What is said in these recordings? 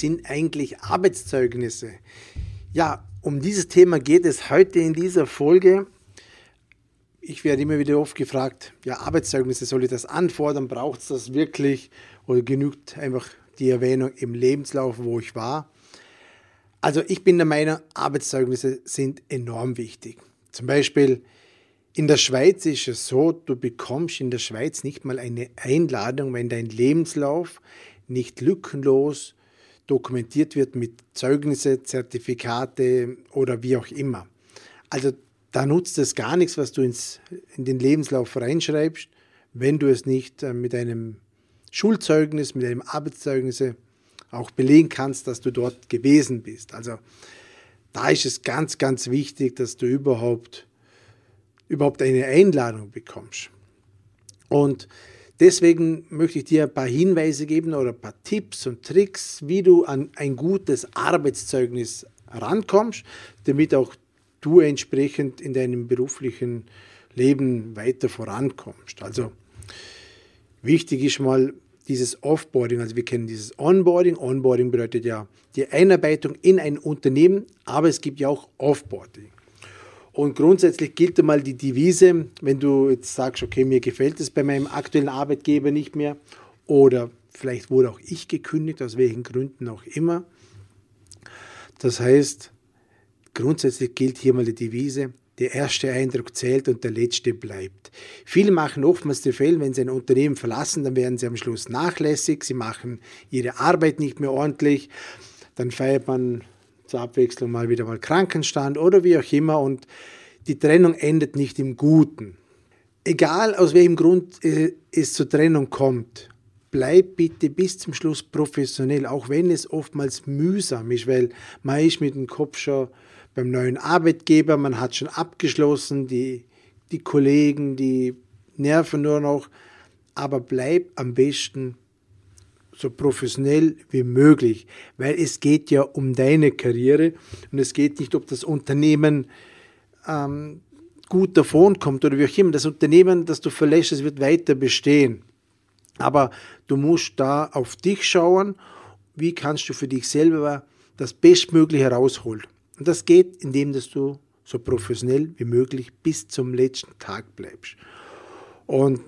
sind eigentlich Arbeitszeugnisse? Ja, um dieses Thema geht es heute in dieser Folge. Ich werde immer wieder oft gefragt, ja, Arbeitszeugnisse, soll ich das anfordern? Braucht es das wirklich? Oder genügt einfach die Erwähnung im Lebenslauf, wo ich war? Also ich bin der Meinung, Arbeitszeugnisse sind enorm wichtig. Zum Beispiel in der Schweiz ist es so, du bekommst in der Schweiz nicht mal eine Einladung, wenn dein Lebenslauf nicht lückenlos dokumentiert wird mit Zeugnisse, Zertifikate oder wie auch immer. Also da nutzt es gar nichts, was du ins, in den Lebenslauf reinschreibst, wenn du es nicht äh, mit einem Schulzeugnis, mit einem Arbeitszeugnis auch belegen kannst, dass du dort gewesen bist. Also da ist es ganz, ganz wichtig, dass du überhaupt, überhaupt eine Einladung bekommst. Und Deswegen möchte ich dir ein paar Hinweise geben oder ein paar Tipps und Tricks, wie du an ein gutes Arbeitszeugnis rankommst, damit auch du entsprechend in deinem beruflichen Leben weiter vorankommst. Also wichtig ist mal dieses Offboarding, also wir kennen dieses Onboarding. Onboarding bedeutet ja die Einarbeitung in ein Unternehmen, aber es gibt ja auch Offboarding. Und grundsätzlich gilt einmal die Devise, wenn du jetzt sagst, okay, mir gefällt es bei meinem aktuellen Arbeitgeber nicht mehr oder vielleicht wurde auch ich gekündigt, aus welchen Gründen auch immer. Das heißt, grundsätzlich gilt hier mal die Devise, der erste Eindruck zählt und der letzte bleibt. Viele machen oftmals den Fehler, wenn sie ein Unternehmen verlassen, dann werden sie am Schluss nachlässig, sie machen ihre Arbeit nicht mehr ordentlich, dann feiert man zur Abwechslung mal wieder mal Krankenstand oder wie auch immer und die Trennung endet nicht im Guten. Egal aus welchem Grund es zur Trennung kommt, bleib bitte bis zum Schluss professionell, auch wenn es oftmals mühsam ist, weil man ist mit dem Kopf schon beim neuen Arbeitgeber, man hat schon abgeschlossen, die, die Kollegen, die nerven nur noch, aber bleib am besten so professionell wie möglich, weil es geht ja um deine Karriere und es geht nicht, ob das Unternehmen ähm, gut davonkommt oder wie auch immer. Das Unternehmen, das du verlässt, das wird weiter bestehen. Aber du musst da auf dich schauen, wie kannst du für dich selber das Bestmögliche herausholen. Und das geht, indem dass du so professionell wie möglich bis zum letzten Tag bleibst. Und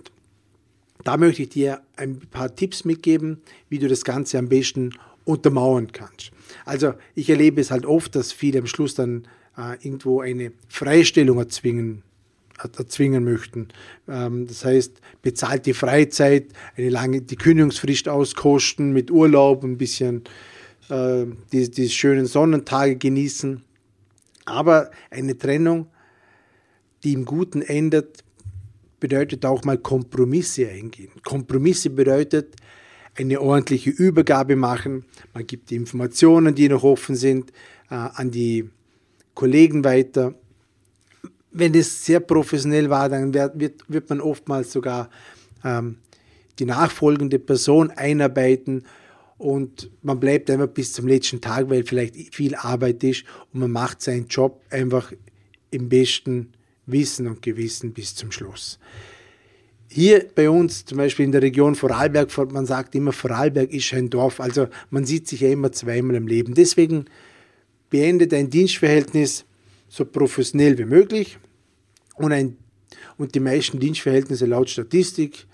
da möchte ich dir ein paar Tipps mitgeben, wie du das Ganze am besten untermauern kannst. Also ich erlebe es halt oft, dass viele am Schluss dann äh, irgendwo eine Freistellung erzwingen, erzwingen möchten. Ähm, das heißt, bezahlt die Freizeit, eine lange, die Kündigungsfrist auskosten, mit Urlaub, ein bisschen äh, die, die schönen Sonnentage genießen. Aber eine Trennung, die im Guten endet, bedeutet auch mal Kompromisse eingehen. Kompromisse bedeutet eine ordentliche Übergabe machen. Man gibt die Informationen, die noch offen sind, äh, an die Kollegen weiter. Wenn es sehr professionell war, dann wird, wird man oftmals sogar ähm, die nachfolgende Person einarbeiten und man bleibt einfach bis zum letzten Tag, weil vielleicht viel Arbeit ist und man macht seinen Job einfach im besten Wissen und Gewissen bis zum Schluss. Hier bei uns, zum Beispiel in der Region Vorarlberg, man sagt immer, Vorarlberg ist ein Dorf, also man sieht sich ja immer zweimal im Leben. Deswegen beende dein Dienstverhältnis so professionell wie möglich und, ein, und die meisten Dienstverhältnisse laut Statistik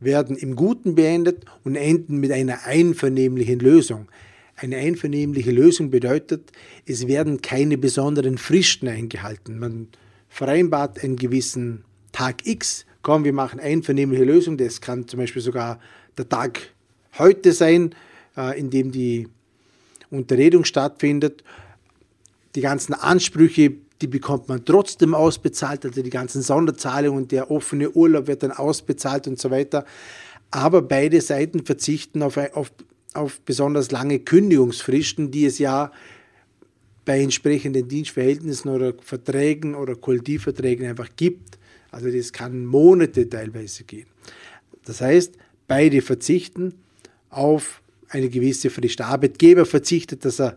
werden im Guten beendet und enden mit einer einvernehmlichen Lösung. Eine einvernehmliche Lösung bedeutet, es werden keine besonderen Fristen eingehalten. Man vereinbart einen gewissen Tag X, komm, wir machen einvernehmliche Lösung, das kann zum Beispiel sogar der Tag heute sein, äh, in dem die Unterredung stattfindet. Die ganzen Ansprüche, die bekommt man trotzdem ausbezahlt, also die ganzen Sonderzahlungen und der offene Urlaub wird dann ausbezahlt und so weiter. Aber beide Seiten verzichten auf, auf, auf besonders lange Kündigungsfristen, die es ja bei entsprechenden Dienstverhältnissen oder Verträgen oder Kollektivverträgen einfach gibt. Also das kann Monate teilweise gehen. Das heißt, beide verzichten auf eine gewisse Frist. Der Arbeitgeber verzichtet, dass er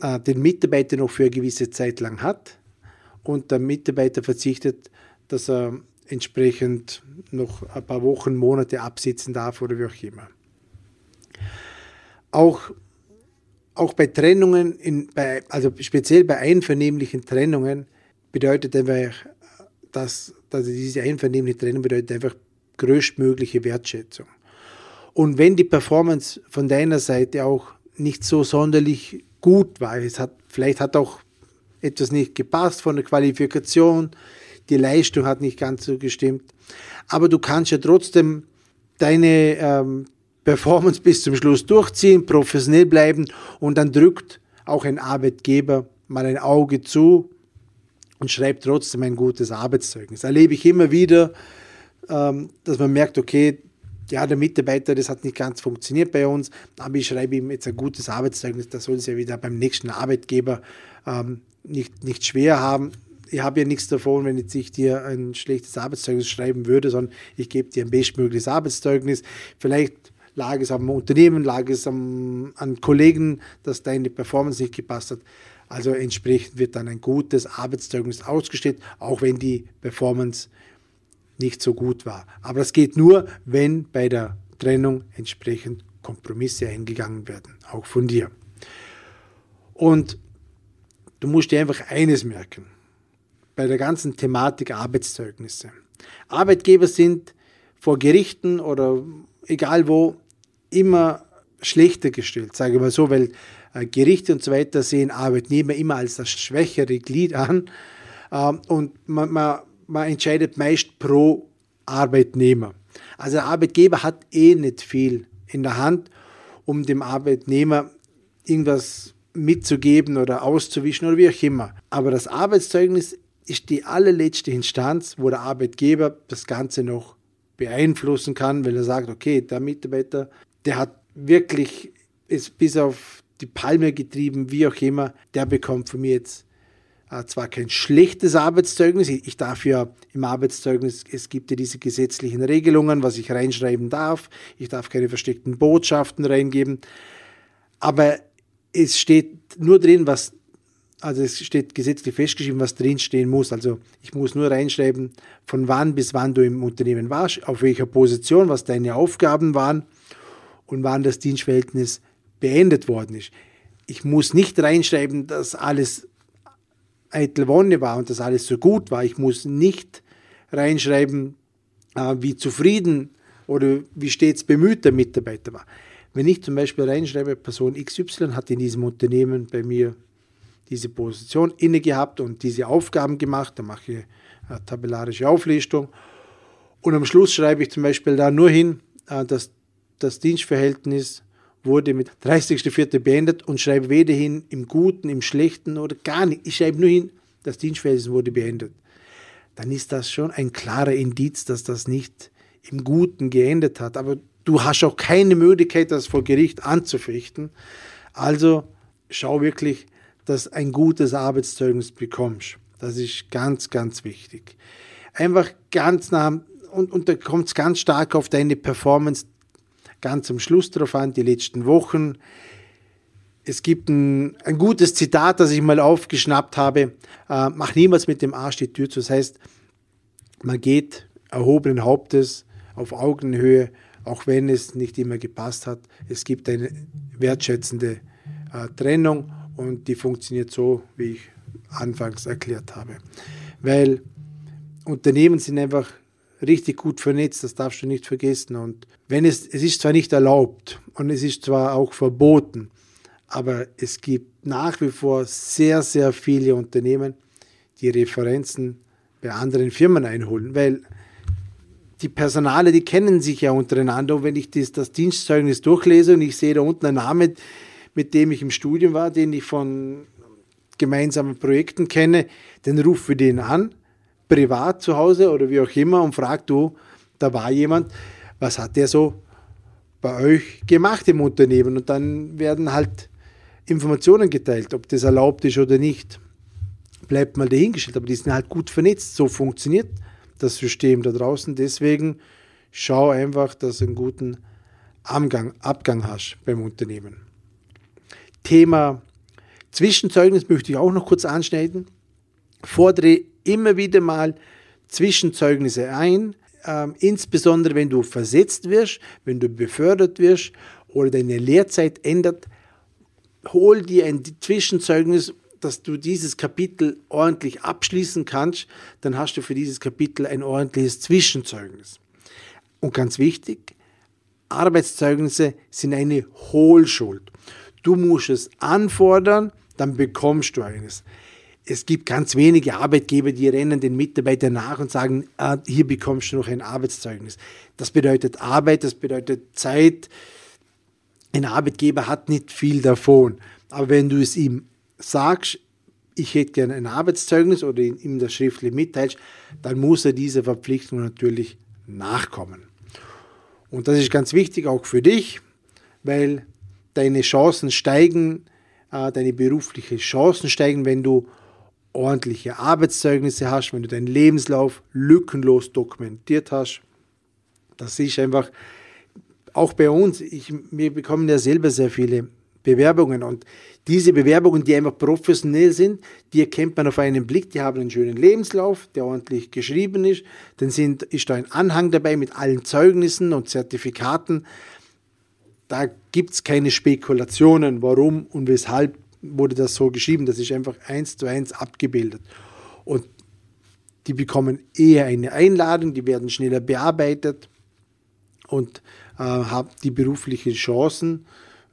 äh, den Mitarbeiter noch für eine gewisse Zeit lang hat und der Mitarbeiter verzichtet, dass er entsprechend noch ein paar Wochen, Monate absitzen darf oder wie auch immer. Auch auch bei Trennungen, in, bei, also speziell bei einvernehmlichen Trennungen, bedeutet einfach, dass, dass diese einvernehmliche Trennung bedeutet einfach größtmögliche Wertschätzung. Und wenn die Performance von deiner Seite auch nicht so sonderlich gut war, es hat, vielleicht hat auch etwas nicht gepasst von der Qualifikation, die Leistung hat nicht ganz so gestimmt, aber du kannst ja trotzdem deine ähm, Performance bis zum Schluss durchziehen, professionell bleiben und dann drückt auch ein Arbeitgeber mal ein Auge zu und schreibt trotzdem ein gutes Arbeitszeugnis. Erlebe ich immer wieder, ähm, dass man merkt, okay, ja, der Mitarbeiter, das hat nicht ganz funktioniert bei uns, aber ich schreibe ihm jetzt ein gutes Arbeitszeugnis, da soll es ja wieder beim nächsten Arbeitgeber ähm, nicht, nicht schwer haben. Ich habe ja nichts davon, wenn jetzt ich dir ein schlechtes Arbeitszeugnis schreiben würde, sondern ich gebe dir ein bestmögliches Arbeitszeugnis. Vielleicht lag es am Unternehmen, lag es am, an Kollegen, dass deine Performance nicht gepasst hat. Also entsprechend wird dann ein gutes Arbeitszeugnis ausgestellt, auch wenn die Performance nicht so gut war. Aber das geht nur, wenn bei der Trennung entsprechend Kompromisse eingegangen werden, auch von dir. Und du musst dir einfach eines merken, bei der ganzen Thematik Arbeitszeugnisse. Arbeitgeber sind vor Gerichten oder egal wo immer schlechter gestellt, sage ich mal so, weil äh, Gerichte und so weiter sehen Arbeitnehmer immer als das schwächere Glied an äh, und man, man, man entscheidet meist pro Arbeitnehmer. Also der Arbeitgeber hat eh nicht viel in der Hand, um dem Arbeitnehmer irgendwas mitzugeben oder auszuwischen oder wie auch immer. Aber das Arbeitszeugnis ist die allerletzte Instanz, wo der Arbeitgeber das Ganze noch beeinflussen kann, weil er sagt, okay, der Mitarbeiter der hat wirklich es bis auf die Palme getrieben, wie auch immer. Der bekommt von mir jetzt äh, zwar kein schlechtes Arbeitszeugnis, ich darf ja im Arbeitszeugnis, es gibt ja diese gesetzlichen Regelungen, was ich reinschreiben darf, ich darf keine versteckten Botschaften reingeben, aber es steht nur drin, was, also es steht gesetzlich festgeschrieben, was drinstehen muss. Also ich muss nur reinschreiben, von wann bis wann du im Unternehmen warst, auf welcher Position, was deine Aufgaben waren und wann das Dienstverhältnis beendet worden ist. Ich muss nicht reinschreiben, dass alles eitel Wonne war und dass alles so gut war. Ich muss nicht reinschreiben, äh, wie zufrieden oder wie stets bemüht der Mitarbeiter war. Wenn ich zum Beispiel reinschreibe, Person XY hat in diesem Unternehmen bei mir diese Position inne gehabt und diese Aufgaben gemacht, dann mache ich eine tabellarische Auflistung. Und am Schluss schreibe ich zum Beispiel da nur hin, äh, dass das Dienstverhältnis wurde mit 30.04. beendet und schreibe weder hin im Guten, im Schlechten oder gar nicht. Ich schreibe nur hin, das Dienstverhältnis wurde beendet. Dann ist das schon ein klarer Indiz, dass das nicht im Guten geendet hat. Aber du hast auch keine Möglichkeit, das vor Gericht anzufechten. Also schau wirklich, dass ein gutes Arbeitszeugnis bekommst. Das ist ganz, ganz wichtig. Einfach ganz nah, und, und da kommt es ganz stark auf deine Performance ganz am Schluss drauf an, die letzten Wochen. Es gibt ein, ein gutes Zitat, das ich mal aufgeschnappt habe. Äh, mach niemals mit dem Arsch die Tür zu. Das heißt, man geht erhobenen Hauptes auf Augenhöhe, auch wenn es nicht immer gepasst hat. Es gibt eine wertschätzende äh, Trennung und die funktioniert so, wie ich anfangs erklärt habe. Weil Unternehmen sind einfach richtig gut vernetzt, das darfst du nicht vergessen. Und wenn es, es ist zwar nicht erlaubt und es ist zwar auch verboten, aber es gibt nach wie vor sehr, sehr viele Unternehmen, die Referenzen bei anderen Firmen einholen, weil die Personale, die kennen sich ja untereinander und wenn ich das, das Dienstzeugnis durchlese und ich sehe da unten einen Namen, mit dem ich im Studium war, den ich von gemeinsamen Projekten kenne, dann rufe ich den an privat zu Hause oder wie auch immer und fragt du, da war jemand, was hat der so bei euch gemacht im Unternehmen? Und dann werden halt Informationen geteilt, ob das erlaubt ist oder nicht. Bleibt mal dahingestellt, aber die sind halt gut vernetzt. So funktioniert das System da draußen. Deswegen schau einfach, dass du einen guten Abgang, Abgang hast beim Unternehmen. Thema Zwischenzeugnis möchte ich auch noch kurz anschneiden. Fordere immer wieder mal Zwischenzeugnisse ein, ähm, insbesondere wenn du versetzt wirst, wenn du befördert wirst oder deine Lehrzeit ändert. hol dir ein Zwischenzeugnis, dass du dieses Kapitel ordentlich abschließen kannst, dann hast du für dieses Kapitel ein ordentliches Zwischenzeugnis. Und ganz wichtig, Arbeitszeugnisse sind eine Hohlschuld. Du musst es anfordern, dann bekommst du eines. Es gibt ganz wenige Arbeitgeber, die rennen den Mitarbeitern nach und sagen, ah, hier bekommst du noch ein Arbeitszeugnis. Das bedeutet Arbeit, das bedeutet Zeit. Ein Arbeitgeber hat nicht viel davon. Aber wenn du es ihm sagst, ich hätte gerne ein Arbeitszeugnis oder ihm das schriftlich mitteilst, dann muss er dieser Verpflichtung natürlich nachkommen. Und das ist ganz wichtig auch für dich, weil deine Chancen steigen, äh, deine beruflichen Chancen steigen, wenn du ordentliche Arbeitszeugnisse hast, wenn du deinen Lebenslauf lückenlos dokumentiert hast. Das ist einfach auch bei uns. Ich, wir bekommen ja selber sehr viele Bewerbungen. Und diese Bewerbungen, die einfach professionell sind, die erkennt man auf einen Blick. Die haben einen schönen Lebenslauf, der ordentlich geschrieben ist. Dann sind, ist da ein Anhang dabei mit allen Zeugnissen und Zertifikaten. Da gibt es keine Spekulationen, warum und weshalb wurde das so geschrieben. Das ist einfach eins zu eins abgebildet. Und die bekommen eher eine Einladung, die werden schneller bearbeitet und äh, haben die beruflichen Chancen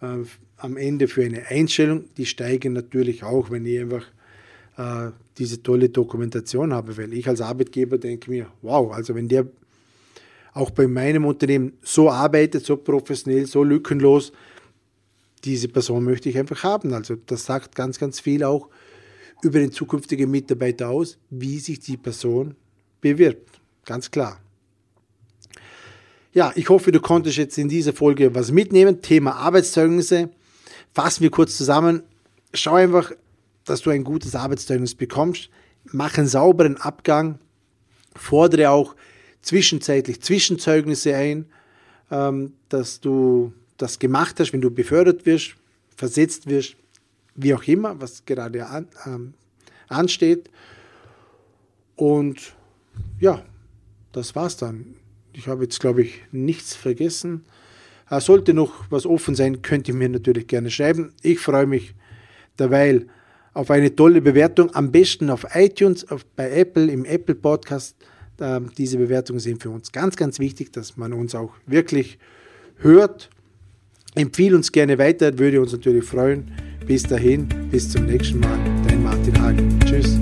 äh, am Ende für eine Einstellung, die steigen natürlich auch, wenn ich einfach äh, diese tolle Dokumentation habe, weil ich als Arbeitgeber denke mir, wow, also wenn der auch bei meinem Unternehmen so arbeitet, so professionell, so lückenlos, diese Person möchte ich einfach haben. Also das sagt ganz, ganz viel auch über den zukünftigen Mitarbeiter aus, wie sich die Person bewirbt. Ganz klar. Ja, ich hoffe, du konntest jetzt in dieser Folge was mitnehmen. Thema Arbeitszeugnisse. Fassen wir kurz zusammen. Schau einfach, dass du ein gutes Arbeitszeugnis bekommst. Mach einen sauberen Abgang. Fordere auch zwischenzeitlich Zwischenzeugnisse ein, ähm, dass du das gemacht hast, wenn du befördert wirst, versetzt wirst, wie auch immer, was gerade an, ähm, ansteht. Und ja, das war's dann. Ich habe jetzt, glaube ich, nichts vergessen. Äh, sollte noch was offen sein, könnt ihr mir natürlich gerne schreiben. Ich freue mich derweil auf eine tolle Bewertung. Am besten auf iTunes, auf, bei Apple, im Apple Podcast. Äh, diese Bewertungen sind für uns ganz, ganz wichtig, dass man uns auch wirklich hört. Empfehle uns gerne weiter, würde uns natürlich freuen. Bis dahin, bis zum nächsten Mal. Dein Martin Hagen. Tschüss.